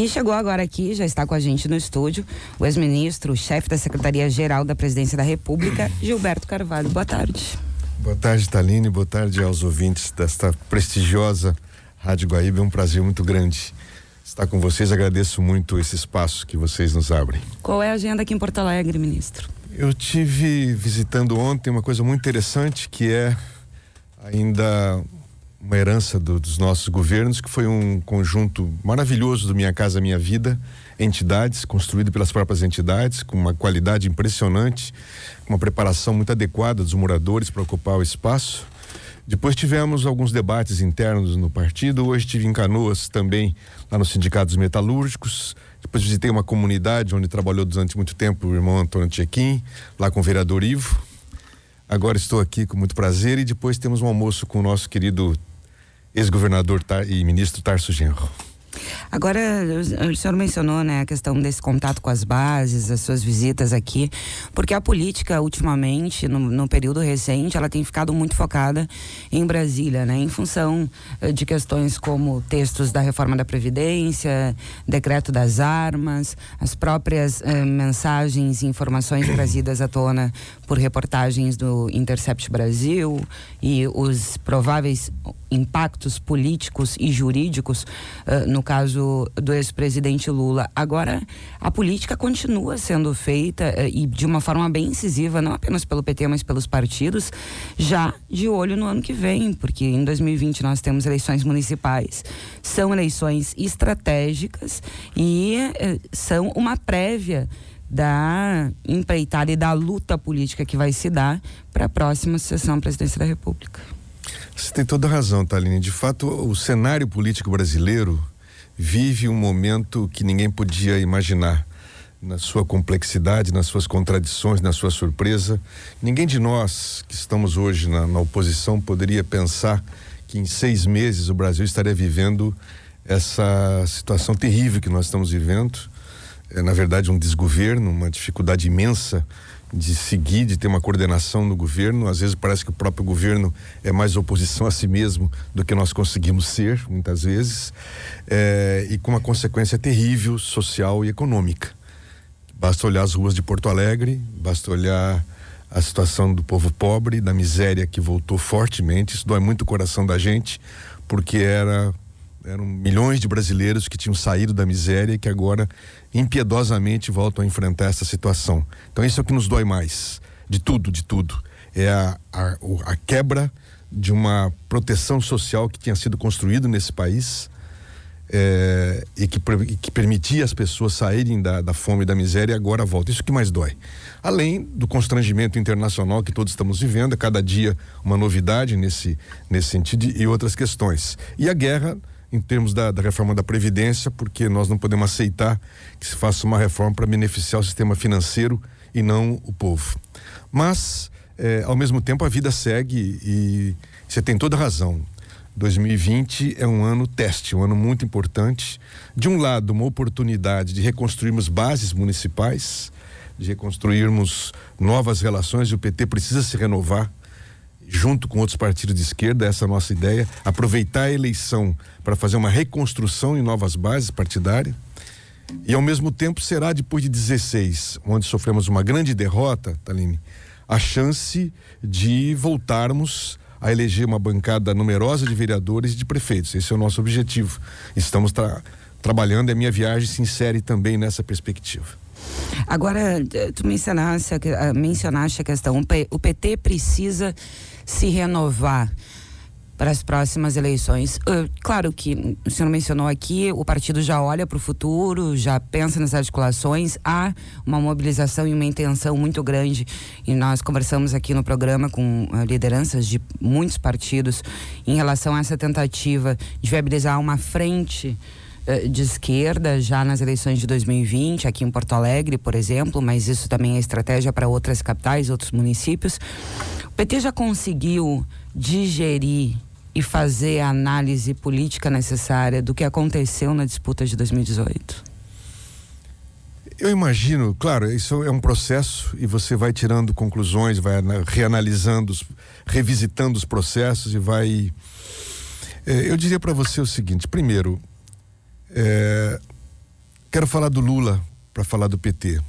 E chegou agora aqui, já está com a gente no estúdio, o ex-ministro, chefe da Secretaria-Geral da Presidência da República, Gilberto Carvalho. Boa tarde. Boa tarde, Taline. Boa tarde aos ouvintes desta prestigiosa Rádio Guaíba. É um prazer muito grande estar com vocês. Agradeço muito esse espaço que vocês nos abrem. Qual é a agenda aqui em Porto Alegre, ministro? Eu tive visitando ontem uma coisa muito interessante que é ainda uma herança do, dos nossos governos, que foi um conjunto maravilhoso do Minha Casa Minha Vida, entidades, construído pelas próprias entidades, com uma qualidade impressionante, uma preparação muito adequada dos moradores para ocupar o espaço. Depois tivemos alguns debates internos no partido. Hoje tive em Canoas também, lá no Sindicato dos Metalúrgicos. Depois visitei uma comunidade onde trabalhou durante muito tempo o irmão Antônio Tchequim, lá com o vereador Ivo. Agora estou aqui com muito prazer e depois temos um almoço com o nosso querido ex-governador e ministro Tarso Genro. Agora, o senhor mencionou né, a questão desse contato com as bases, as suas visitas aqui, porque a política, ultimamente, no, no período recente, ela tem ficado muito focada em Brasília, né, em função eh, de questões como textos da reforma da Previdência, decreto das armas, as próprias eh, mensagens e informações trazidas à tona por reportagens do Intercept Brasil e os prováveis impactos políticos e jurídicos uh, no caso do ex-presidente Lula. Agora, a política continua sendo feita uh, e de uma forma bem incisiva, não apenas pelo PT, mas pelos partidos, já de olho no ano que vem, porque em 2020 nós temos eleições municipais. São eleições estratégicas e uh, são uma prévia da empreitada e da luta política que vai se dar para a próxima sessão à presidência da República. Você tem toda razão, Taline. De fato, o cenário político brasileiro vive um momento que ninguém podia imaginar. Na sua complexidade, nas suas contradições, na sua surpresa. Ninguém de nós que estamos hoje na, na oposição poderia pensar que em seis meses o Brasil estaria vivendo essa situação terrível que nós estamos vivendo é, na verdade, um desgoverno, uma dificuldade imensa de seguir, de ter uma coordenação no governo. Às vezes parece que o próprio governo é mais oposição a si mesmo do que nós conseguimos ser, muitas vezes, é, e com uma consequência terrível social e econômica. Basta olhar as ruas de Porto Alegre, basta olhar a situação do povo pobre, da miséria que voltou fortemente. Isso dói muito o coração da gente, porque era eram milhões de brasileiros que tinham saído da miséria e que agora impiedosamente voltam a enfrentar essa situação. Então isso é o que nos dói mais, de tudo, de tudo. É a, a, a quebra de uma proteção social que tinha sido construída nesse país é, e que, que, permitia as pessoas saírem da, da fome e da miséria e agora volta. Isso que mais dói. Além do constrangimento internacional que todos estamos vivendo, a cada dia uma novidade nesse, nesse sentido e outras questões. E a guerra em termos da, da, reforma da Previdência, porque nós não podemos aceitar que se faça uma reforma para beneficiar o sistema financeiro e não o povo. Mas, é, ao mesmo tempo, a vida segue e você tem toda razão. 2020 é um ano teste, um ano muito importante. De um lado, uma oportunidade de reconstruirmos bases municipais, de reconstruirmos novas relações, o PT precisa se renovar junto com outros partidos de esquerda, essa é a nossa ideia, aproveitar a eleição para fazer uma reconstrução em novas bases partidárias. E ao mesmo tempo será depois de 16, onde sofremos uma grande derrota, Taline, a chance de voltarmos a eleger uma bancada numerosa de vereadores e de prefeitos. Esse é o nosso objetivo. Estamos tra trabalhando e a minha viagem se insere também nessa perspectiva. Agora, eh, tu mencionaste, mencionaste a questão, o PT precisa se renovar para as próximas eleições. Uh, claro que o senhor mencionou aqui, o partido já olha para o futuro, já pensa nas articulações, há uma mobilização e uma intenção muito grande. E nós conversamos aqui no programa com uh, lideranças de muitos partidos em relação a essa tentativa de viabilizar uma frente de esquerda já nas eleições de 2020, aqui em Porto Alegre, por exemplo, mas isso também é estratégia para outras capitais, outros municípios. O PT já conseguiu digerir e fazer a análise política necessária do que aconteceu na disputa de 2018? Eu imagino, claro, isso é um processo e você vai tirando conclusões, vai reanalisando, revisitando os processos e vai. É, eu diria para você o seguinte: primeiro, é, Quero falar do Lula para falar do PT.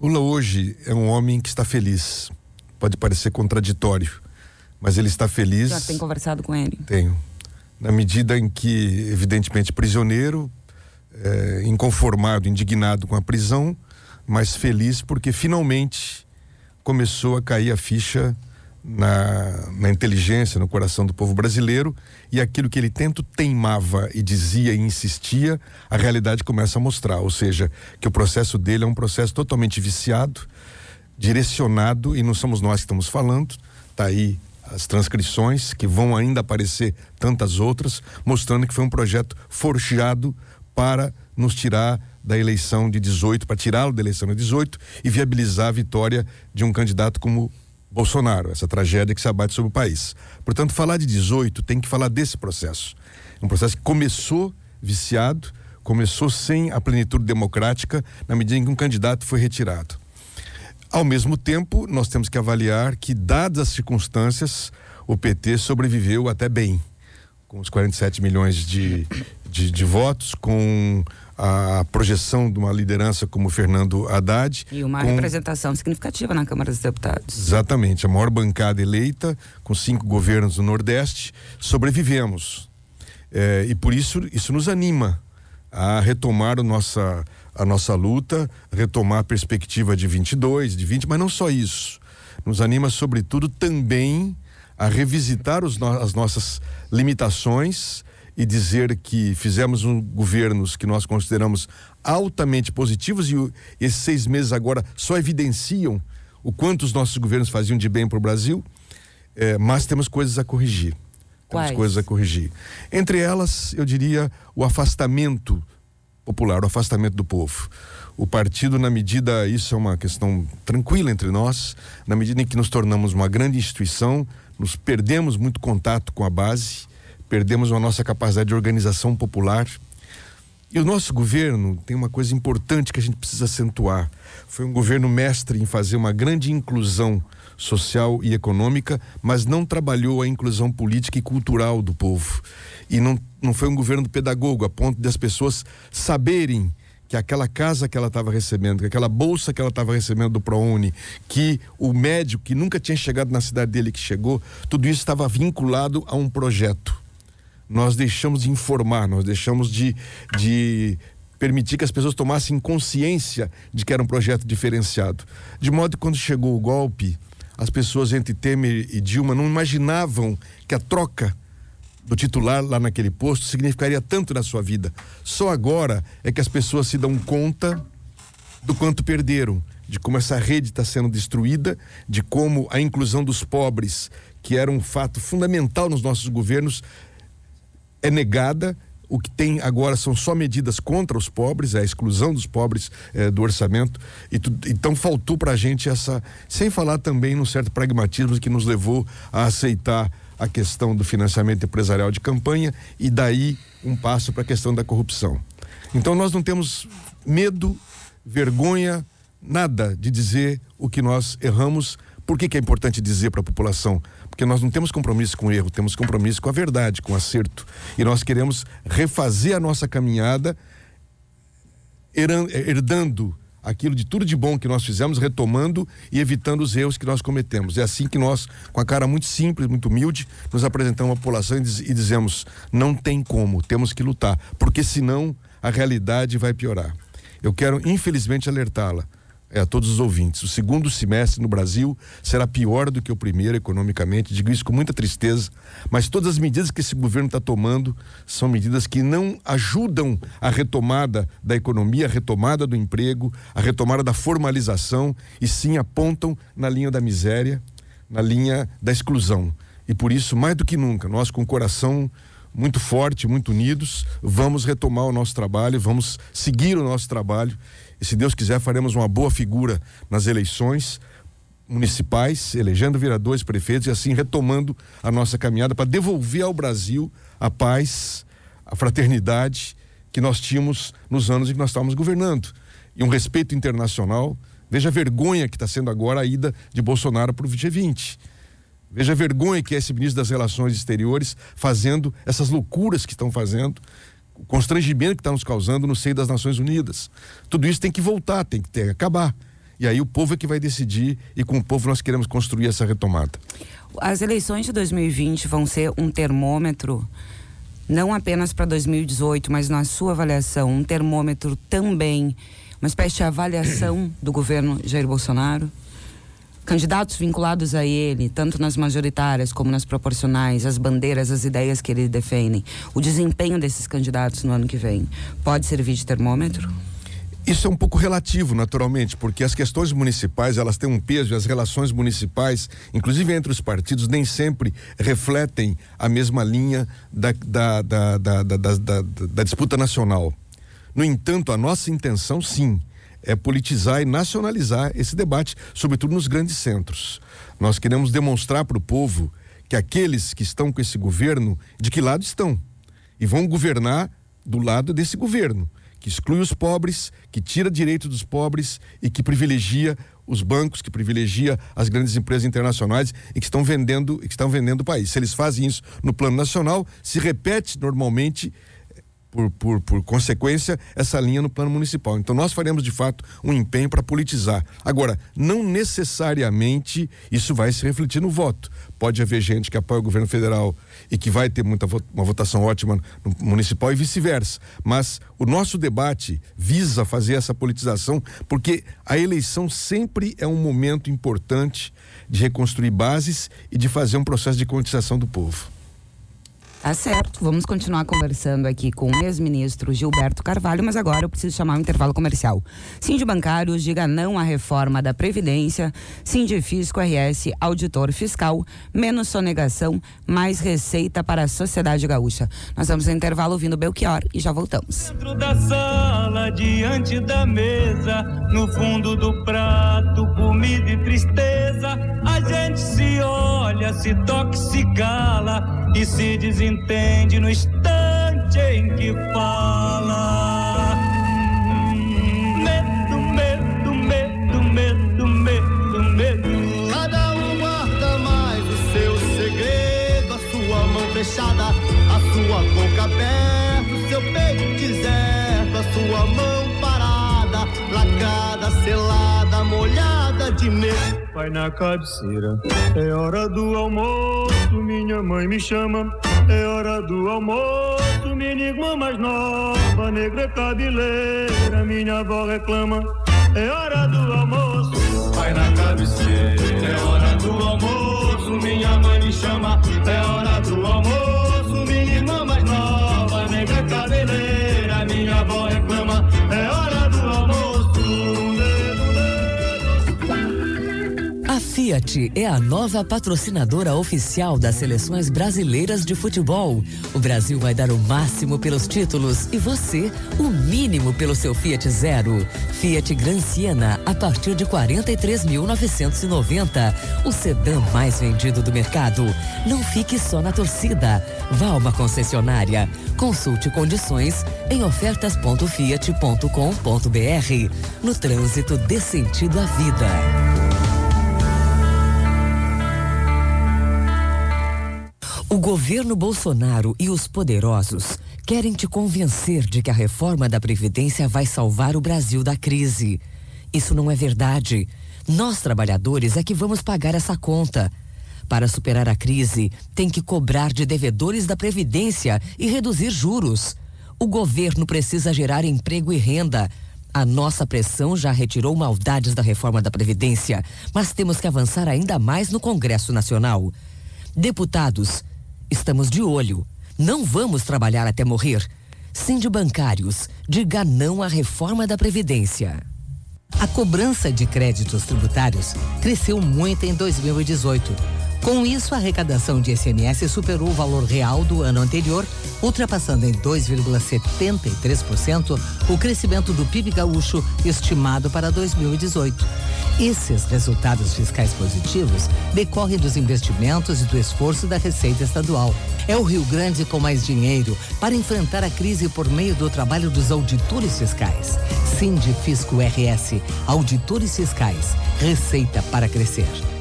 Lula hoje é um homem que está feliz. Pode parecer contraditório, mas ele está feliz. Já tem conversado com ele? Tenho. Na medida em que, evidentemente, prisioneiro, é, inconformado, indignado com a prisão, mas feliz porque finalmente começou a cair a ficha na, na inteligência, no coração do povo brasileiro e aquilo que ele tanto teimava e dizia e insistia, a realidade começa a mostrar, ou seja, que o processo dele é um processo totalmente viciado, direcionado e não somos nós que estamos falando, tá aí as transcrições que vão ainda aparecer tantas outras, mostrando que foi um projeto forjado para nos tirar da eleição de 18, para tirá-lo da eleição de 18 e viabilizar a vitória de um candidato como Bolsonaro, essa tragédia que se abate sobre o país. Portanto, falar de 18 tem que falar desse processo. Um processo que começou viciado, começou sem a plenitude democrática, na medida em que um candidato foi retirado. Ao mesmo tempo, nós temos que avaliar que, dadas as circunstâncias, o PT sobreviveu até bem, com os 47 milhões de, de, de votos, com a projeção de uma liderança como Fernando Haddad. E uma com... representação significativa na Câmara dos Deputados. Exatamente, a maior bancada eleita, com cinco governos do Nordeste, sobrevivemos. É, e por isso, isso nos anima a retomar a nossa, a nossa luta, retomar a perspectiva de 22, de 20, mas não só isso. Nos anima, sobretudo, também a revisitar os, as nossas limitações e dizer que fizemos um governos que nós consideramos altamente positivos e esses seis meses agora só evidenciam o quanto os nossos governos faziam de bem para o Brasil, é, mas temos coisas a corrigir. Temos Quais? coisas a corrigir. Entre elas, eu diria, o afastamento popular, o afastamento do povo. O partido, na medida, isso é uma questão tranquila entre nós, na medida em que nos tornamos uma grande instituição, nos perdemos muito contato com a base, perdemos a nossa capacidade de organização popular. E o nosso governo tem uma coisa importante que a gente precisa acentuar. Foi um governo mestre em fazer uma grande inclusão social e econômica, mas não trabalhou a inclusão política e cultural do povo. E não, não foi um governo pedagogo, a ponto de as pessoas saberem que aquela casa que ela estava recebendo, que aquela bolsa que ela estava recebendo do ProUni, que o médico que nunca tinha chegado na cidade dele que chegou, tudo isso estava vinculado a um projeto nós deixamos de informar, nós deixamos de, de permitir que as pessoas tomassem consciência de que era um projeto diferenciado. De modo que quando chegou o golpe, as pessoas entre Temer e Dilma não imaginavam que a troca do titular lá naquele posto significaria tanto na sua vida. Só agora é que as pessoas se dão conta do quanto perderam, de como essa rede está sendo destruída, de como a inclusão dos pobres, que era um fato fundamental nos nossos governos, é negada. O que tem agora são só medidas contra os pobres, é a exclusão dos pobres é, do orçamento. E tu, então faltou para a gente essa. Sem falar também num certo pragmatismo que nos levou a aceitar a questão do financiamento empresarial de campanha e daí um passo para a questão da corrupção. Então nós não temos medo, vergonha, nada de dizer o que nós erramos. Por que, que é importante dizer para a população? Porque nós não temos compromisso com erro, temos compromisso com a verdade, com o acerto. E nós queremos refazer a nossa caminhada, herdando aquilo de tudo de bom que nós fizemos, retomando e evitando os erros que nós cometemos. É assim que nós, com a cara muito simples, muito humilde, nos apresentamos à população e dizemos: não tem como, temos que lutar, porque senão a realidade vai piorar. Eu quero, infelizmente, alertá-la é, a todos os ouvintes. O segundo semestre no Brasil será pior do que o primeiro economicamente. Digo isso com muita tristeza, mas todas as medidas que esse governo está tomando são medidas que não ajudam a retomada da economia, a retomada do emprego, a retomada da formalização e sim apontam na linha da miséria, na linha da exclusão. E por isso, mais do que nunca, nós com o coração muito forte, muito unidos, vamos retomar o nosso trabalho, vamos seguir o nosso trabalho e se Deus quiser, faremos uma boa figura nas eleições municipais, elegendo vereadores, prefeitos e assim retomando a nossa caminhada para devolver ao Brasil a paz, a fraternidade que nós tínhamos nos anos em que nós estávamos governando. E um respeito internacional. Veja a vergonha que está sendo agora a ida de Bolsonaro para o G20. Veja a vergonha que é esse ministro das Relações Exteriores fazendo essas loucuras que estão fazendo o constrangimento que está nos causando no seio das Nações Unidas. Tudo isso tem que voltar, tem que ter, acabar. E aí o povo é que vai decidir e com o povo nós queremos construir essa retomada. As eleições de 2020 vão ser um termômetro não apenas para 2018, mas na sua avaliação, um termômetro também, uma espécie de avaliação do governo Jair Bolsonaro? Candidatos vinculados a ele, tanto nas majoritárias como nas proporcionais, as bandeiras, as ideias que ele defende, o desempenho desses candidatos no ano que vem, pode servir de termômetro? Isso é um pouco relativo, naturalmente, porque as questões municipais elas têm um peso e as relações municipais, inclusive entre os partidos, nem sempre refletem a mesma linha da, da, da, da, da disputa nacional. No entanto, a nossa intenção, sim, é politizar e nacionalizar esse debate, sobretudo nos grandes centros. Nós queremos demonstrar para o povo que aqueles que estão com esse governo, de que lado estão? E vão governar do lado desse governo que exclui os pobres, que tira direito dos pobres e que privilegia os bancos, que privilegia as grandes empresas internacionais e que estão vendendo, que estão vendendo o país. Se eles fazem isso no plano nacional, se repete normalmente por, por, por consequência, essa linha no plano municipal. Então, nós faremos de fato um empenho para politizar. Agora, não necessariamente isso vai se refletir no voto. Pode haver gente que apoia o governo federal e que vai ter muita uma votação ótima no municipal e vice-versa. Mas o nosso debate visa fazer essa politização porque a eleição sempre é um momento importante de reconstruir bases e de fazer um processo de conscientização do povo. Tá certo. Vamos continuar conversando aqui com o ex-ministro Gilberto Carvalho, mas agora eu preciso chamar um intervalo comercial. Sindi Bancários diga não à reforma da Previdência. Sindi Fisco RS, auditor fiscal, menos sonegação, mais receita para a sociedade gaúcha. Nós vamos ao intervalo ouvindo Belchior e já voltamos. Dentro da sala, diante da mesa, no fundo do prato, comida e tristeza, a gente se olha, se toca, se cala e se desentende no instante em que fala. Medo, medo, medo, medo, medo, medo. Cada um guarda mais o seu segredo, a sua mão fechada, a sua boca aberta, o seu peito deserto, a sua mão parada, lacada, selada, molhada de medo. Vai na cabeceira, é hora do almoço, minha mãe me chama. É hora do almoço, minha irmã mais nova, negra cabeleira, minha avó reclama. É hora do almoço, vai na cabeceira. É hora do almoço, minha mãe me chama. É hora Fiat é a nova patrocinadora oficial das seleções brasileiras de futebol. O Brasil vai dar o máximo pelos títulos e você o mínimo pelo seu Fiat Zero. Fiat Gran Siena a partir de 43.990. O sedã mais vendido do mercado. Não fique só na torcida. Vá a uma concessionária. Consulte condições em ofertas.fiat.com.br. No trânsito dê sentido à vida. O governo Bolsonaro e os poderosos querem te convencer de que a reforma da Previdência vai salvar o Brasil da crise. Isso não é verdade. Nós, trabalhadores, é que vamos pagar essa conta. Para superar a crise, tem que cobrar de devedores da Previdência e reduzir juros. O governo precisa gerar emprego e renda. A nossa pressão já retirou maldades da reforma da Previdência, mas temos que avançar ainda mais no Congresso Nacional. Deputados, Estamos de olho. Não vamos trabalhar até morrer. Sinde bancários, diga não à reforma da Previdência. A cobrança de créditos tributários cresceu muito em 2018. Com isso, a arrecadação de ICMS superou o valor real do ano anterior, ultrapassando em 2,73% o crescimento do PIB gaúcho estimado para 2018. Esses resultados fiscais positivos decorrem dos investimentos e do esforço da Receita Estadual. É o Rio Grande com mais dinheiro para enfrentar a crise por meio do trabalho dos auditores fiscais. Fisco RS, auditores fiscais, Receita para crescer.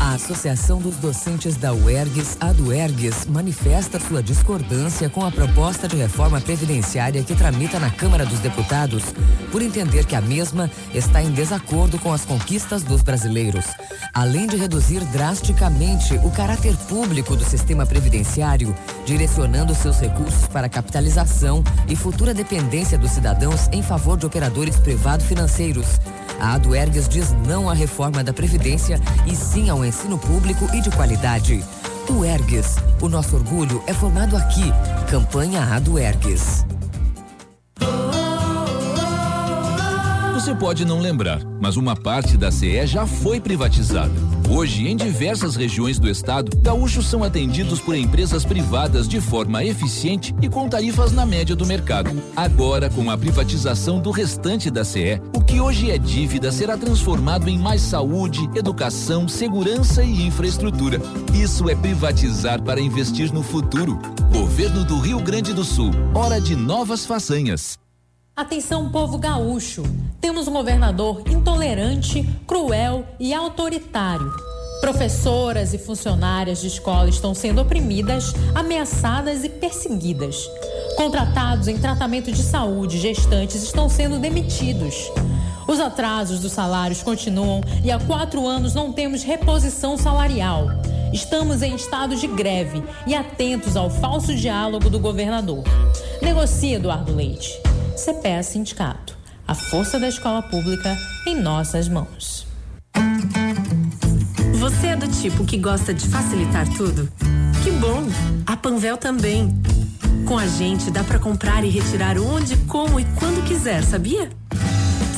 A Associação dos Docentes da UERGS, a do UERGS, manifesta sua discordância com a proposta de reforma previdenciária que tramita na Câmara dos Deputados, por entender que a mesma está em desacordo com as conquistas dos brasileiros. Além de reduzir drasticamente o caráter público do sistema previdenciário, direcionando seus recursos para capitalização e futura dependência dos cidadãos em favor de operadores privado-financeiros. A Aduergues diz não à reforma da Previdência e sim ao ensino público e de qualidade. O Ergues, o nosso orgulho é formado aqui. Campanha Aduergues. Você pode não lembrar, mas uma parte da CE já foi privatizada. Hoje, em diversas regiões do estado, gaúchos são atendidos por empresas privadas de forma eficiente e com tarifas na média do mercado. Agora, com a privatização do restante da CE, o que hoje é dívida será transformado em mais saúde, educação, segurança e infraestrutura. Isso é privatizar para investir no futuro. Governo do Rio Grande do Sul. Hora de novas façanhas. Atenção, povo gaúcho! Temos um governador intolerante, cruel e autoritário. Professoras e funcionárias de escola estão sendo oprimidas, ameaçadas e perseguidas. Contratados em tratamento de saúde, gestantes estão sendo demitidos. Os atrasos dos salários continuam e há quatro anos não temos reposição salarial. Estamos em estado de greve e atentos ao falso diálogo do governador. Negocie, Eduardo Leite. CPEA Sindicato. A força da escola pública em nossas mãos. Você é do tipo que gosta de facilitar tudo? Que bom! A Panvel também. Com a gente dá para comprar e retirar onde, como e quando quiser, sabia?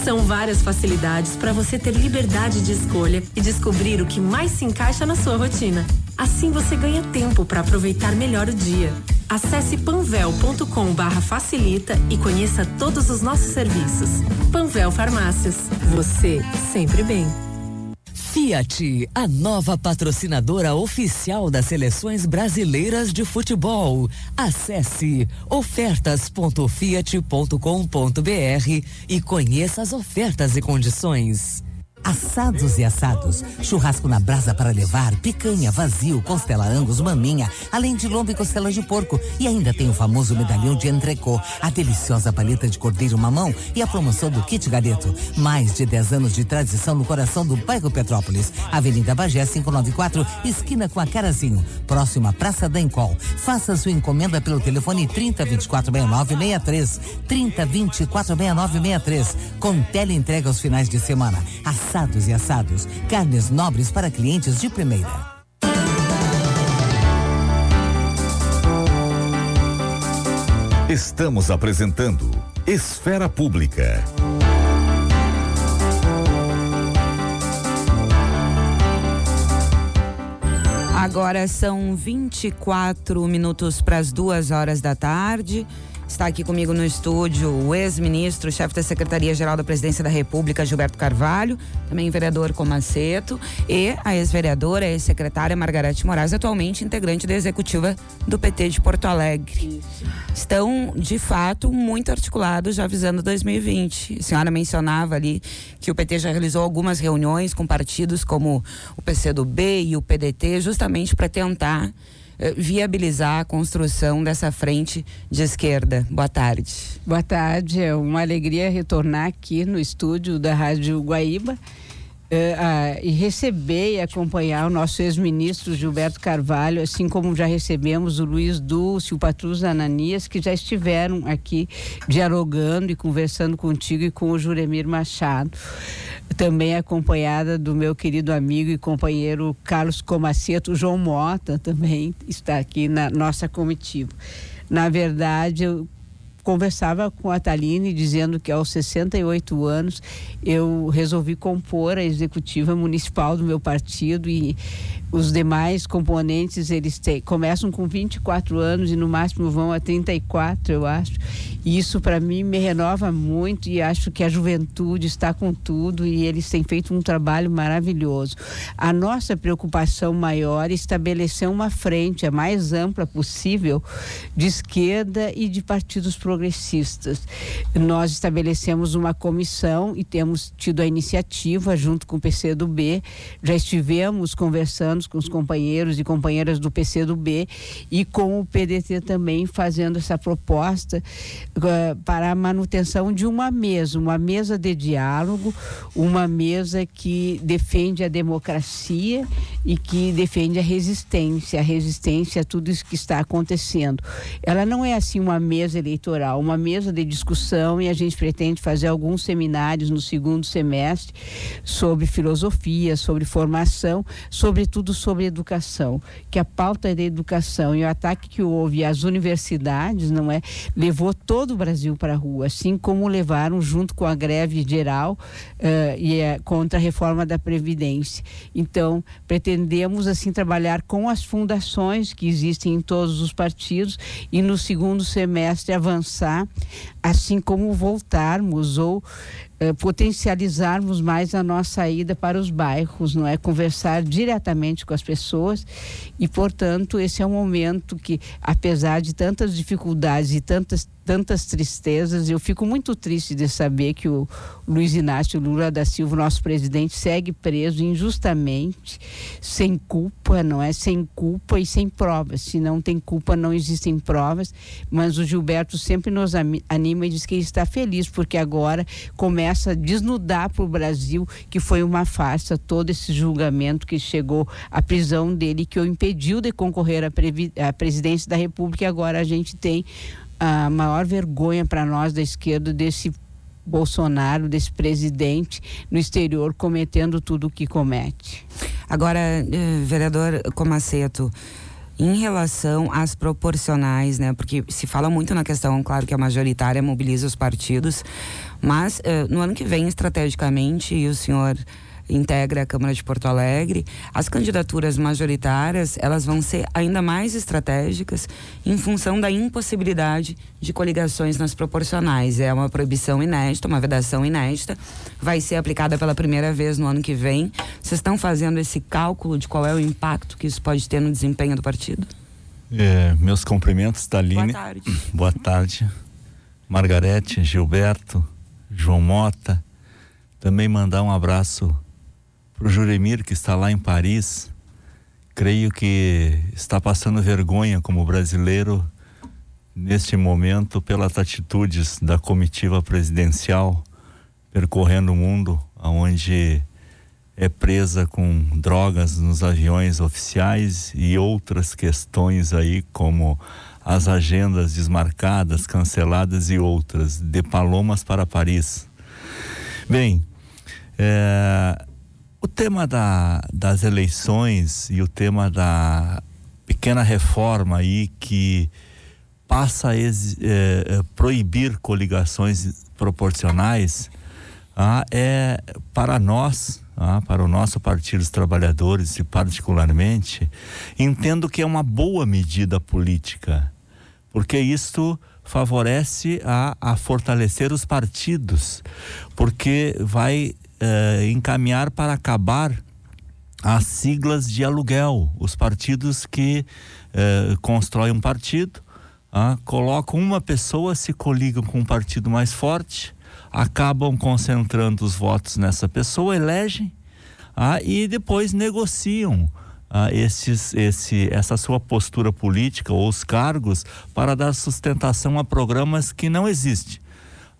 São várias facilidades para você ter liberdade de escolha e descobrir o que mais se encaixa na sua rotina. Assim você ganha tempo para aproveitar melhor o dia. Acesse panvel.com barra facilita e conheça todos os nossos serviços. Panvel Farmácias. Você sempre bem. Fiat, a nova patrocinadora oficial das seleções brasileiras de futebol. Acesse ofertas.fiat.com.br e conheça as ofertas e condições. Assados e assados, churrasco na brasa para levar, picanha, vazio, costela angus, maminha, além de lombo e costelas de porco. E ainda tem o famoso medalhão de entrecô, a deliciosa paleta de cordeiro mamão e a promoção do kit galeto. Mais de 10 anos de tradição no coração do bairro Petrópolis. Avenida Bagé 594, esquina com a Carazinho, próxima Praça da Encol. Faça sua encomenda pelo telefone 30 24 69 63, 30 24 69 63, com tele entrega aos finais de semana e assados, carnes nobres para clientes de primeira. Estamos apresentando Esfera Pública. Agora são 24 minutos para as duas horas da tarde. Está aqui comigo no estúdio o ex-ministro, chefe da Secretaria-Geral da Presidência da República, Gilberto Carvalho, também vereador Comaceto, e a ex-vereadora, ex-secretária Margarete Moraes, atualmente integrante da executiva do PT de Porto Alegre. Isso. Estão, de fato, muito articulados, já visando 2020. A senhora mencionava ali que o PT já realizou algumas reuniões com partidos como o PCdoB e o PDT, justamente para tentar viabilizar a construção dessa frente de esquerda. Boa tarde. Boa tarde, é uma alegria retornar aqui no estúdio da Rádio Guaíba. Uh, uh, e receber e acompanhar o nosso ex-ministro Gilberto Carvalho, assim como já recebemos o Luiz Dulce, o Patrus Ananias, que já estiveram aqui dialogando e conversando contigo e com o Juremir Machado também acompanhada do meu querido amigo e companheiro Carlos Comaceto, João Mota também está aqui na nossa comitiva. Na verdade, eu conversava com a Taline dizendo que aos 68 anos eu resolvi compor a executiva municipal do meu partido e os demais componentes eles começam com 24 anos e no máximo vão a 34, eu acho. E isso para mim me renova muito e acho que a juventude está com tudo e eles têm feito um trabalho maravilhoso. A nossa preocupação maior é estabelecer uma frente a mais ampla possível de esquerda e de partidos progressistas. Nós estabelecemos uma comissão e temos tido a iniciativa, junto com o PCdoB, já estivemos conversando com os companheiros e companheiras do PCdoB e com o PDT também fazendo essa proposta uh, para a manutenção de uma mesa, uma mesa de diálogo, uma mesa que defende a democracia e que defende a resistência, a resistência a tudo isso que está acontecendo. Ela não é assim uma mesa eleitoral, uma mesa de discussão e a gente pretende fazer alguns seminários no segundo semestre sobre filosofia, sobre formação, sobretudo sobre educação, que a pauta da educação e o ataque que houve às universidades, não é, levou todo o Brasil para a rua, assim como levaram junto com a greve geral uh, e é contra a reforma da previdência. Então, pretendemos assim trabalhar com as fundações que existem em todos os partidos e no segundo semestre avançar, assim como voltarmos ou potencializarmos mais a nossa ida para os bairros, não é? Conversar diretamente com as pessoas e, portanto, esse é um momento que, apesar de tantas dificuldades e tantas tantas tristezas. Eu fico muito triste de saber que o Luiz Inácio Lula da Silva, nosso presidente, segue preso injustamente, sem culpa, não é? Sem culpa e sem provas. Se não tem culpa, não existem provas. Mas o Gilberto sempre nos anima e diz que ele está feliz, porque agora começa a desnudar para o Brasil que foi uma farsa todo esse julgamento que chegou à prisão dele, que o impediu de concorrer à, à presidência da República. E agora a gente tem a maior vergonha para nós da esquerda desse Bolsonaro, desse presidente no exterior cometendo tudo o que comete. Agora, eh, vereador Comaceto, em relação às proporcionais, né? Porque se fala muito na questão, claro que a majoritária mobiliza os partidos, mas eh, no ano que vem, estrategicamente, e o senhor integra a Câmara de Porto Alegre, as candidaturas majoritárias elas vão ser ainda mais estratégicas em função da impossibilidade de coligações nas proporcionais. É uma proibição inédita, uma vedação inédita, vai ser aplicada pela primeira vez no ano que vem. Vocês estão fazendo esse cálculo de qual é o impacto que isso pode ter no desempenho do partido? É, meus cumprimentos, Taline. Boa tarde. Boa tarde. Margarete, Gilberto, João Mota. Também mandar um abraço para o Juremir, que está lá em Paris, creio que está passando vergonha como brasileiro neste momento pelas atitudes da comitiva presidencial percorrendo o mundo, aonde é presa com drogas nos aviões oficiais e outras questões aí como as agendas desmarcadas, canceladas e outras, de Palomas para Paris. Bem, é, o tema da, das eleições e o tema da pequena reforma aí que passa a ex, é, é, proibir coligações proporcionais ah, é para nós, ah, para o nosso Partido dos Trabalhadores e particularmente, entendo que é uma boa medida política, porque isto favorece a, a fortalecer os partidos, porque vai eh, encaminhar para acabar as siglas de aluguel. Os partidos que eh, constroem um partido, ah, colocam uma pessoa, se coligam com um partido mais forte, acabam concentrando os votos nessa pessoa, elegem ah, e depois negociam. Ah, esses, esse, essa sua postura política ou os cargos para dar sustentação a programas que não existem.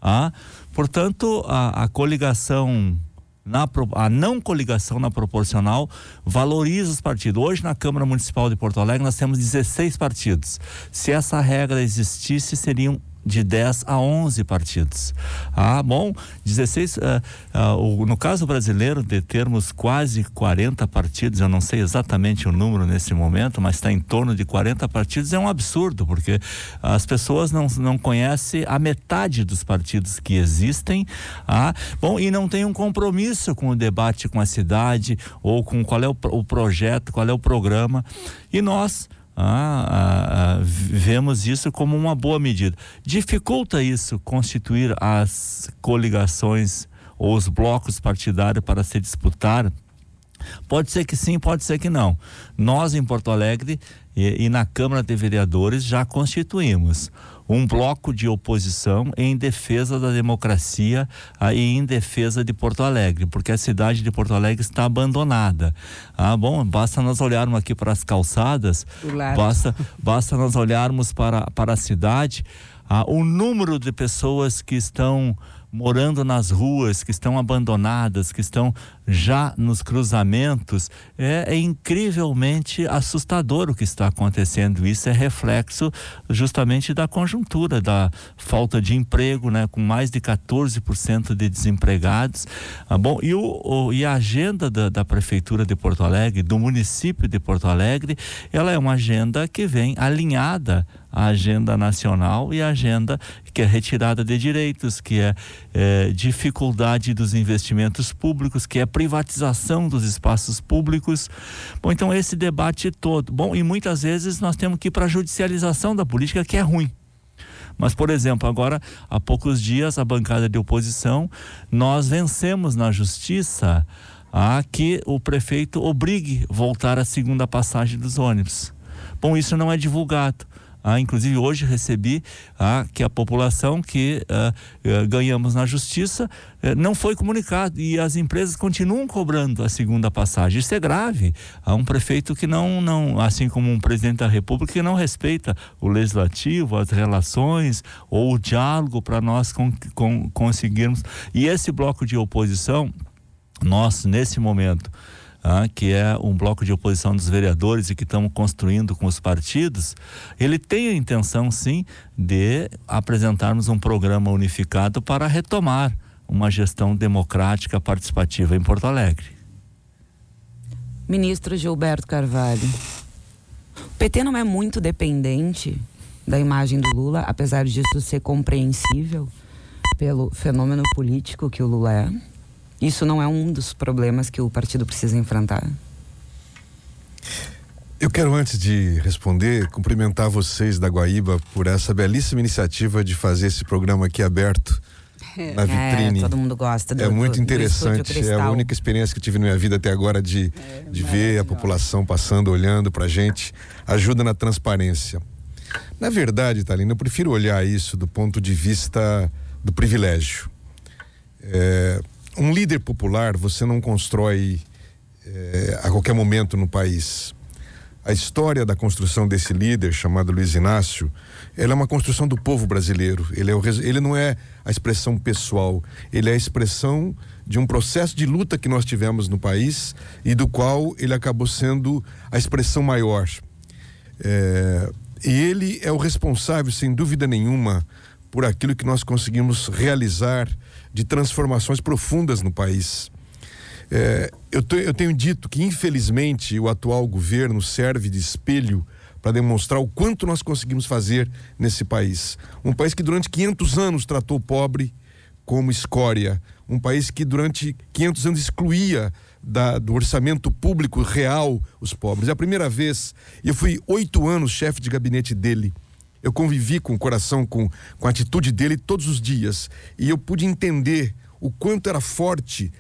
Ah, portanto, a, a coligação na, a não coligação na proporcional valoriza os partidos. Hoje, na Câmara Municipal de Porto Alegre, nós temos 16 partidos. Se essa regra existisse, seriam de 10 a 11 partidos. Ah, bom, 16. Uh, uh, no caso brasileiro, de termos quase 40 partidos, eu não sei exatamente o número nesse momento, mas está em torno de 40 partidos, é um absurdo, porque as pessoas não, não conhecem a metade dos partidos que existem. Ah, bom, e não tem um compromisso com o debate com a cidade ou com qual é o, o projeto, qual é o programa. E nós ah, ah, ah, vemos isso como uma boa medida. Dificulta isso constituir as coligações ou os blocos partidários para se disputar? Pode ser que sim, pode ser que não. Nós em Porto Alegre e, e na Câmara de Vereadores já constituímos um bloco de oposição em defesa da democracia e em defesa de Porto Alegre, porque a cidade de Porto Alegre está abandonada. Ah, bom, basta nós olharmos aqui para as calçadas, basta, basta nós olharmos para, para a cidade, ah, o número de pessoas que estão morando nas ruas, que estão abandonadas, que estão já nos cruzamentos, é, é, incrivelmente assustador o que está acontecendo. Isso é reflexo justamente da conjuntura, da falta de emprego, né, com mais de 14% de desempregados. Ah, bom, e, o, o, e a agenda da, da Prefeitura de Porto Alegre, do município de Porto Alegre, ela é uma agenda que vem alinhada a agenda nacional e a agenda que é retirada de direitos, que é, é dificuldade dos investimentos públicos, que é privatização dos espaços públicos. Bom, então esse debate todo. Bom, e muitas vezes nós temos que ir para a judicialização da política, que é ruim. Mas, por exemplo, agora, há poucos dias, a bancada de oposição, nós vencemos na justiça a que o prefeito obrigue voltar a segunda passagem dos ônibus. Bom, isso não é divulgado. Ah, inclusive hoje recebi ah, que a população que ah, ah ganhamos na justiça eh, não foi comunicado e as empresas continuam cobrando a segunda passagem. Isso é grave. Há um prefeito que não, não, assim como um presidente da República, que não respeita o legislativo, as relações ou o diálogo para nós con, con, conseguirmos. E esse bloco de oposição, nós nesse momento ah, que é um bloco de oposição dos vereadores e que estamos construindo com os partidos, ele tem a intenção, sim, de apresentarmos um programa unificado para retomar uma gestão democrática participativa em Porto Alegre. Ministro Gilberto Carvalho, o PT não é muito dependente da imagem do Lula, apesar disso ser compreensível pelo fenômeno político que o Lula é? Isso não é um dos problemas que o partido precisa enfrentar? Eu quero, antes de responder, cumprimentar vocês da Guaíba por essa belíssima iniciativa de fazer esse programa aqui aberto na é, vitrine. É, todo mundo gosta. Do, é muito do, interessante. Do é a única experiência que tive na minha vida até agora de, é, de ver a população passando, olhando pra gente. Ajuda na transparência. Na verdade, Thalina, eu prefiro olhar isso do ponto de vista do privilégio. É, um líder popular você não constrói é, a qualquer momento no país. A história da construção desse líder, chamado Luiz Inácio, ela é uma construção do povo brasileiro. Ele, é o, ele não é a expressão pessoal, ele é a expressão de um processo de luta que nós tivemos no país e do qual ele acabou sendo a expressão maior. É, e ele é o responsável, sem dúvida nenhuma, por aquilo que nós conseguimos realizar de transformações profundas no país. É, eu, te, eu tenho dito que, infelizmente, o atual governo serve de espelho para demonstrar o quanto nós conseguimos fazer nesse país. Um país que durante 500 anos tratou o pobre como escória, um país que durante 500 anos excluía da, do orçamento público real os pobres. É a primeira vez, eu fui oito anos chefe de gabinete dele. Eu convivi com o coração, com, com a atitude dele todos os dias. E eu pude entender o quanto era forte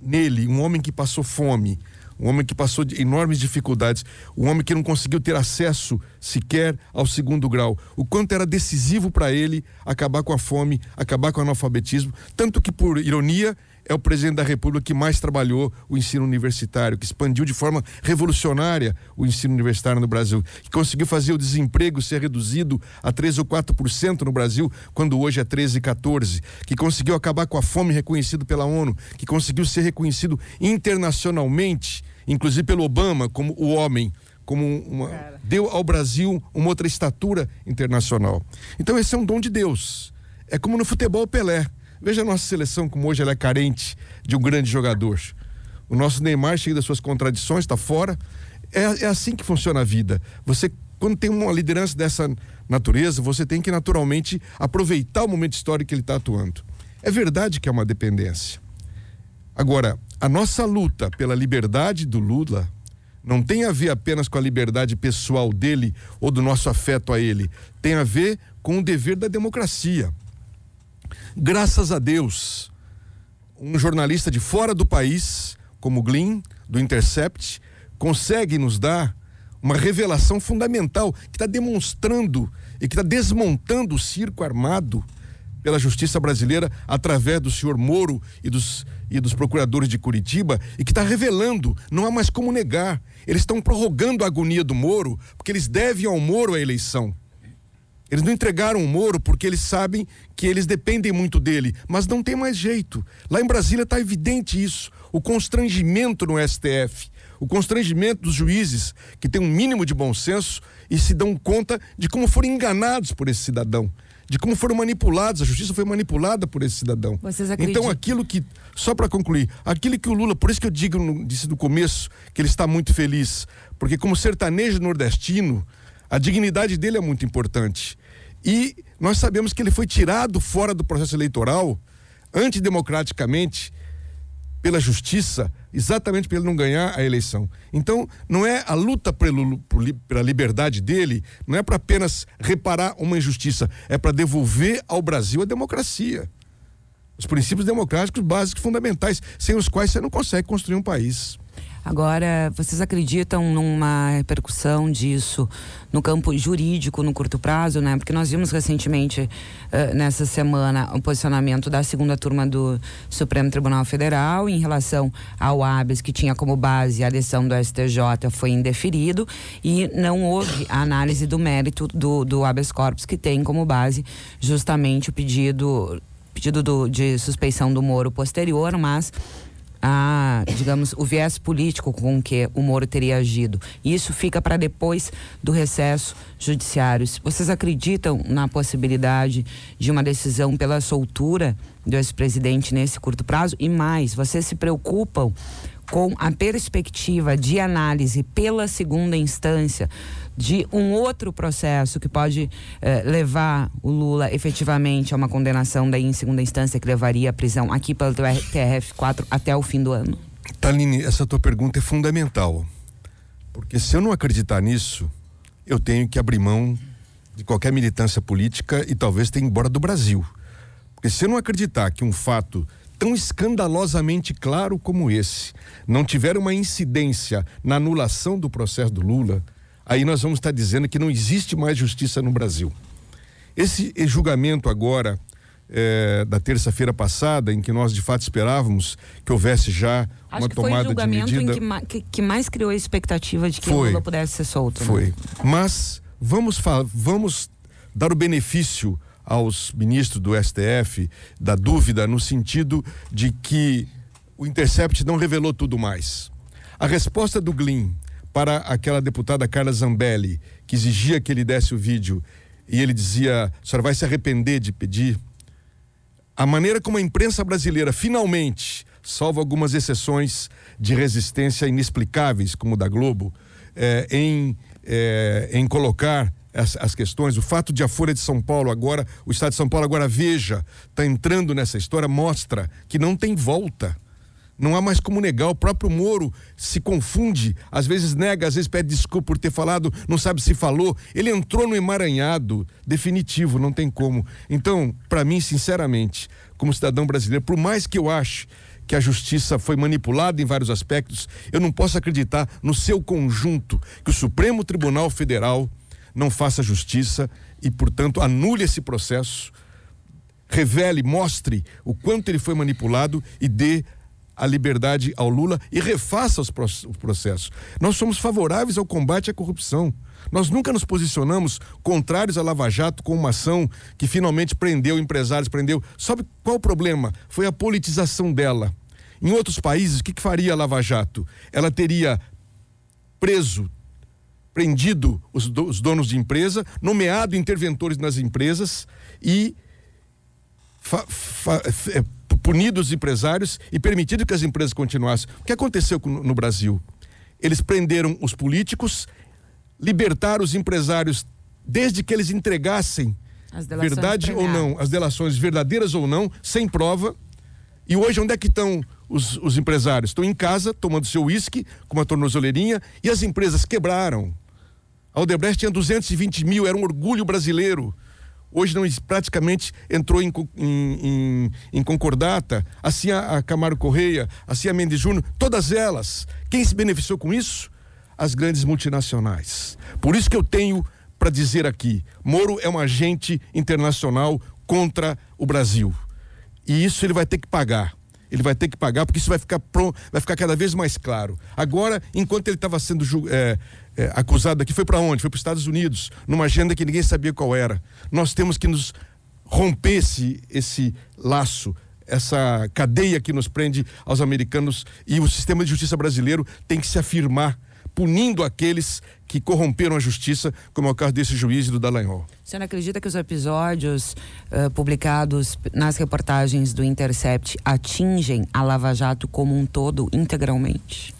nele um homem que passou fome, um homem que passou de enormes dificuldades, um homem que não conseguiu ter acesso sequer ao segundo grau. O quanto era decisivo para ele acabar com a fome, acabar com o analfabetismo. Tanto que, por ironia, é o presidente da República que mais trabalhou o ensino universitário, que expandiu de forma revolucionária o ensino universitário no Brasil, que conseguiu fazer o desemprego ser reduzido a 3 ou 4% no Brasil, quando hoje é 13 e 14, que conseguiu acabar com a fome reconhecido pela ONU, que conseguiu ser reconhecido internacionalmente, inclusive pelo Obama, como o homem como uma, deu ao Brasil uma outra estatura internacional. Então esse é um dom de Deus. É como no futebol Pelé. Veja a nossa seleção como hoje ela é carente de um grande jogador. O nosso Neymar, cheio das suas contradições, está fora. É, é assim que funciona a vida. Você, quando tem uma liderança dessa natureza, você tem que naturalmente aproveitar o momento histórico que ele está atuando. É verdade que é uma dependência. Agora, a nossa luta pela liberdade do Lula não tem a ver apenas com a liberdade pessoal dele ou do nosso afeto a ele. Tem a ver com o dever da democracia. Graças a Deus, um jornalista de fora do país, como Glyn, do Intercept, consegue nos dar uma revelação fundamental que está demonstrando e que está desmontando o circo armado pela justiça brasileira através do senhor Moro e dos, e dos procuradores de Curitiba e que está revelando, não há mais como negar. Eles estão prorrogando a agonia do Moro porque eles devem ao Moro a eleição. Eles não entregaram o Moro porque eles sabem que eles dependem muito dele, mas não tem mais jeito. Lá em Brasília está evidente isso. O constrangimento no STF, o constrangimento dos juízes que têm um mínimo de bom senso e se dão conta de como foram enganados por esse cidadão de como foram manipulados, a justiça foi manipulada por esse cidadão. Então aquilo que, só para concluir, aquilo que o Lula, por isso que eu digo, disse no começo, que ele está muito feliz, porque como sertanejo nordestino, a dignidade dele é muito importante. E nós sabemos que ele foi tirado fora do processo eleitoral, antidemocraticamente, pela justiça, exatamente para ele não ganhar a eleição. Então, não é a luta pelo, pela liberdade dele, não é para apenas reparar uma injustiça, é para devolver ao Brasil a democracia. Os princípios democráticos básicos fundamentais, sem os quais você não consegue construir um país. Agora, vocês acreditam numa repercussão disso no campo jurídico no curto prazo, né? Porque nós vimos recentemente, uh, nessa semana, o posicionamento da segunda turma do Supremo Tribunal Federal em relação ao habeas, que tinha como base a decisão do STJ, foi indeferido e não houve a análise do mérito do, do habeas corpus, que tem como base justamente o pedido pedido do, de suspeição do Moro posterior, mas a, digamos, o viés político com que o Moro teria agido. Isso fica para depois do recesso judiciário. Vocês acreditam na possibilidade de uma decisão pela soltura do ex-presidente nesse curto prazo? E mais, vocês se preocupam com a perspectiva de análise pela segunda instância de um outro processo que pode eh, levar o Lula efetivamente a uma condenação daí em segunda instância que levaria à prisão aqui pelo TRF4 até o fim do ano? Taline, essa tua pergunta é fundamental. Porque se eu não acreditar nisso, eu tenho que abrir mão de qualquer militância política e talvez tenha embora do Brasil. Porque se eu não acreditar que um fato tão escandalosamente claro como esse não tiver uma incidência na anulação do processo do Lula, aí nós vamos estar dizendo que não existe mais justiça no Brasil. Esse julgamento agora, é, da terça-feira passada, em que nós de fato esperávamos que houvesse já Acho uma tomada foi o de medida. Em que, ma que, que, mais criou a expectativa de que foi, o Lula pudesse ser solto. Foi. Né? Mas vamos, vamos dar o benefício aos ministros do STF da dúvida no sentido de que o Intercept não revelou tudo mais. A resposta do Glyn para aquela deputada Carla Zambelli, que exigia que ele desse o vídeo, e ele dizia: a senhora vai se arrepender de pedir. A maneira como a imprensa brasileira finalmente, salvo algumas exceções de resistência inexplicáveis, como o da Globo, é, em, é, em colocar as, as, questões, o fato de a Folha de São Paulo agora, o Estado de São Paulo agora veja, está entrando nessa história, mostra que não tem volta. Não há mais como negar. O próprio Moro se confunde, às vezes nega, às vezes pede desculpa por ter falado, não sabe se falou. Ele entrou no emaranhado definitivo, não tem como. Então, para mim, sinceramente, como cidadão brasileiro, por mais que eu ache que a justiça foi manipulada em vários aspectos, eu não posso acreditar no seu conjunto que o Supremo Tribunal Federal não faça justiça e, portanto, anule esse processo, revele, mostre o quanto ele foi manipulado e dê a liberdade ao Lula e refaça os processos. Nós somos favoráveis ao combate à corrupção. Nós nunca nos posicionamos contrários à Lava Jato com uma ação que finalmente prendeu empresários, prendeu. Sabe qual o problema? Foi a politização dela. Em outros países, o que, faria a Lava Jato? Ela teria preso, prendido os, do, os donos de empresa, nomeado interventores nas empresas e fa, fa, é, punido os empresários e permitido que as empresas continuassem. O que aconteceu no Brasil? Eles prenderam os políticos, libertaram os empresários desde que eles entregassem verdade ou não, as delações verdadeiras ou não, sem prova. E hoje onde é que estão os, os empresários? Estão em casa, tomando seu uísque, com uma tornozeleirinha, e as empresas quebraram. A Odebrecht tinha 220 mil, era um orgulho brasileiro hoje não praticamente entrou em, em, em concordata, assim a, a Correia, assim a Mendes Júnior, todas elas. Quem se beneficiou com isso? as grandes multinacionais. Por isso que eu tenho para dizer aqui: Moro é um agente internacional contra o Brasil. E isso ele vai ter que pagar. Ele vai ter que pagar porque isso vai ficar pronto, vai ficar cada vez mais claro. Agora, enquanto ele estava sendo é, é, acusado aqui, foi para onde? Foi para os Estados Unidos, numa agenda que ninguém sabia qual era. Nós temos que nos romper esse, esse laço, essa cadeia que nos prende aos americanos e o sistema de justiça brasileiro tem que se afirmar punindo aqueles que corromperam a justiça, como é o caso desse juiz do Dallagnol. O senhor acredita que os episódios uh, publicados nas reportagens do Intercept atingem a Lava Jato como um todo, integralmente?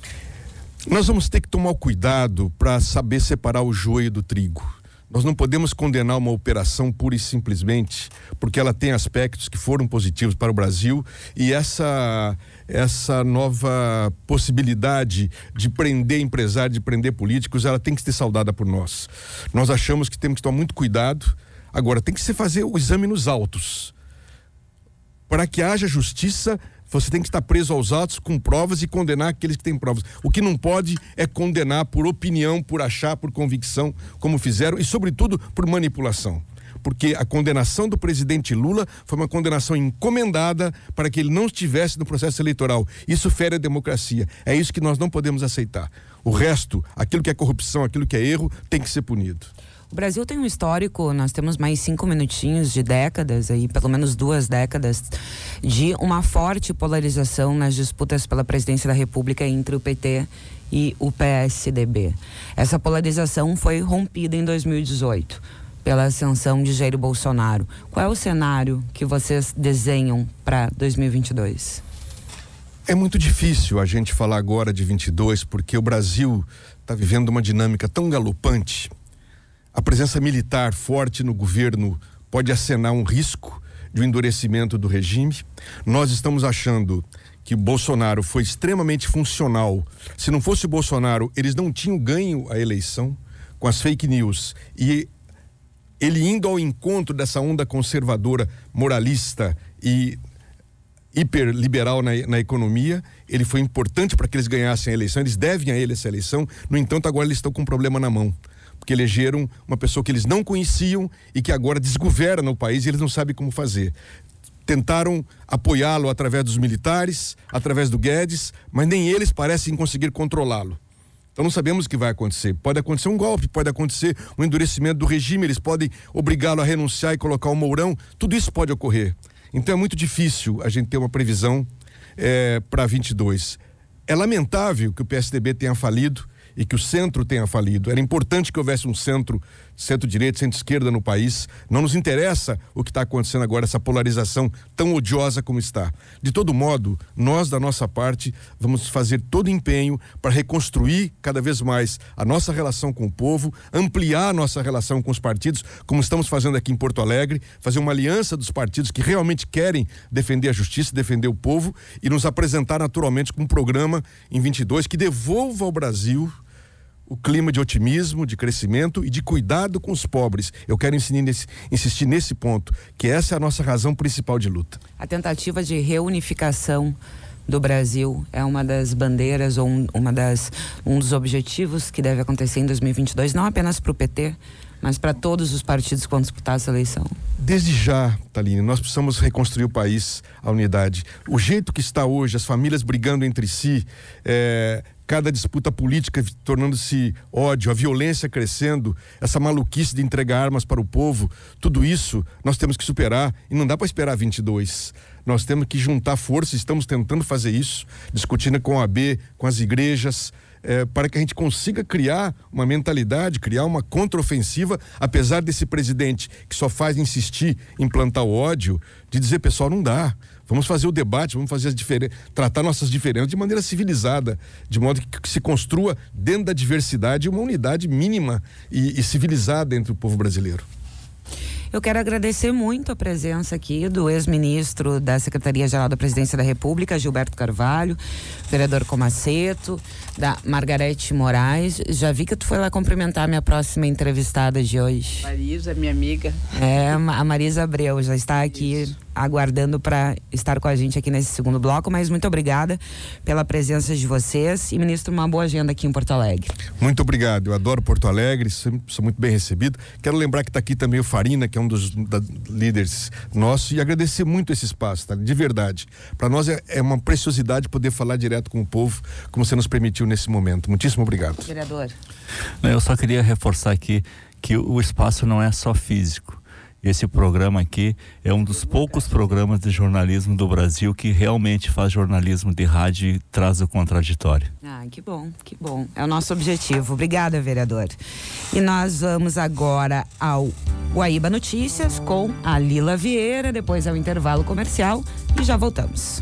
Nós vamos ter que tomar cuidado para saber separar o joio do trigo. Nós não podemos condenar uma operação pura e simplesmente porque ela tem aspectos que foram positivos para o Brasil e essa essa nova possibilidade de prender empresários, de prender políticos, ela tem que ser saudada por nós. Nós achamos que temos que tomar muito cuidado. Agora, tem que se fazer o exame nos autos. Para que haja justiça, você tem que estar preso aos autos com provas e condenar aqueles que têm provas. O que não pode é condenar por opinião, por achar, por convicção, como fizeram, e, sobretudo, por manipulação porque a condenação do presidente Lula foi uma condenação encomendada para que ele não estivesse no processo eleitoral. Isso fere a democracia. É isso que nós não podemos aceitar. O resto, aquilo que é corrupção, aquilo que é erro, tem que ser punido. O Brasil tem um histórico, nós temos mais cinco minutinhos de décadas, aí, pelo menos duas décadas, de uma forte polarização nas disputas pela presidência da República entre o PT e o PSDB. Essa polarização foi rompida em 2018 pela ascensão de Jair Bolsonaro. Qual é o cenário que vocês desenham para 2022? É muito difícil a gente falar agora de 22 porque o Brasil está vivendo uma dinâmica tão galopante. A presença militar forte no governo pode acenar um risco de um endurecimento do regime. Nós estamos achando que Bolsonaro foi extremamente funcional. Se não fosse Bolsonaro, eles não tinham ganho a eleição com as fake news e ele indo ao encontro dessa onda conservadora, moralista e hiperliberal na, na economia, ele foi importante para que eles ganhassem a eleição, eles devem a ele essa eleição, no entanto, agora eles estão com um problema na mão. Porque elegeram uma pessoa que eles não conheciam e que agora desgoverna o país e eles não sabem como fazer tentaram apoiá-lo através dos militares, através do Guedes, mas nem eles parecem conseguir controlá-lo. Então não sabemos o que vai acontecer. Pode acontecer um golpe, pode acontecer um endurecimento do regime, eles podem obrigá-lo a renunciar e colocar o Mourão. Tudo isso pode ocorrer. Então é muito difícil a gente ter uma previsão é, para 22. É lamentável que o PSDB tenha falido e que o centro tenha falido. Era importante que houvesse um centro centro-direita, centro-esquerda no país. Não nos interessa o que está acontecendo agora, essa polarização tão odiosa como está. De todo modo, nós, da nossa parte, vamos fazer todo empenho para reconstruir cada vez mais a nossa relação com o povo, ampliar a nossa relação com os partidos, como estamos fazendo aqui em Porto Alegre, fazer uma aliança dos partidos que realmente querem defender a justiça, defender o povo e nos apresentar naturalmente com um programa em 22 que devolva ao Brasil o clima de otimismo, de crescimento e de cuidado com os pobres. Eu quero nesse, insistir nesse ponto, que essa é a nossa razão principal de luta. A tentativa de reunificação do Brasil é uma das bandeiras ou um, uma das, um dos objetivos que deve acontecer em 2022, não apenas para o PT, mas para todos os partidos que vão disputar essa eleição? Desde já, Taline, nós precisamos reconstruir o país, a unidade. O jeito que está hoje, as famílias brigando entre si, é, cada disputa política tornando-se ódio, a violência crescendo, essa maluquice de entregar armas para o povo, tudo isso nós temos que superar e não dá para esperar 22. Nós temos que juntar forças, estamos tentando fazer isso, discutindo com a AB, com as igrejas, é, para que a gente consiga criar uma mentalidade, criar uma contraofensiva, apesar desse presidente que só faz insistir em plantar o ódio, de dizer, pessoal, não dá. Vamos fazer o debate, vamos fazer as diferenças, tratar nossas diferenças de maneira civilizada, de modo que, se construa dentro da diversidade uma unidade mínima e, e civilizada entre o povo brasileiro. Eu quero agradecer muito a presença aqui do ex-ministro da Secretaria-Geral da Presidência da República, Gilberto Carvalho, vereador Comaceto, da Margarete Moraes. Já vi que tu foi lá cumprimentar a minha próxima entrevistada de hoje. Marisa, minha amiga. É, a Marisa Abreu já está aqui. Isso aguardando para estar com a gente aqui nesse segundo bloco, mas muito obrigada pela presença de vocês e ministro, uma boa agenda aqui em Porto Alegre. Muito obrigado. Eu adoro Porto Alegre, sou muito bem recebido. Quero lembrar que está aqui também o Farina, que é um dos da, líderes nossos, e agradecer muito esse espaço, tá? de verdade. Para nós é, é, uma preciosidade poder falar direto com o povo, como você nos permitiu nesse momento. Muitíssimo obrigado. Vereador. Eu só queria reforçar aqui que o espaço não é só físico. Esse programa aqui é um dos poucos programas de jornalismo do Brasil que realmente faz jornalismo de rádio e traz o contraditório. Ah, que bom, que bom. É o nosso objetivo. Obrigada, vereador. E nós vamos agora ao Guaíba Notícias com a Lila Vieira, depois ao intervalo comercial e já voltamos.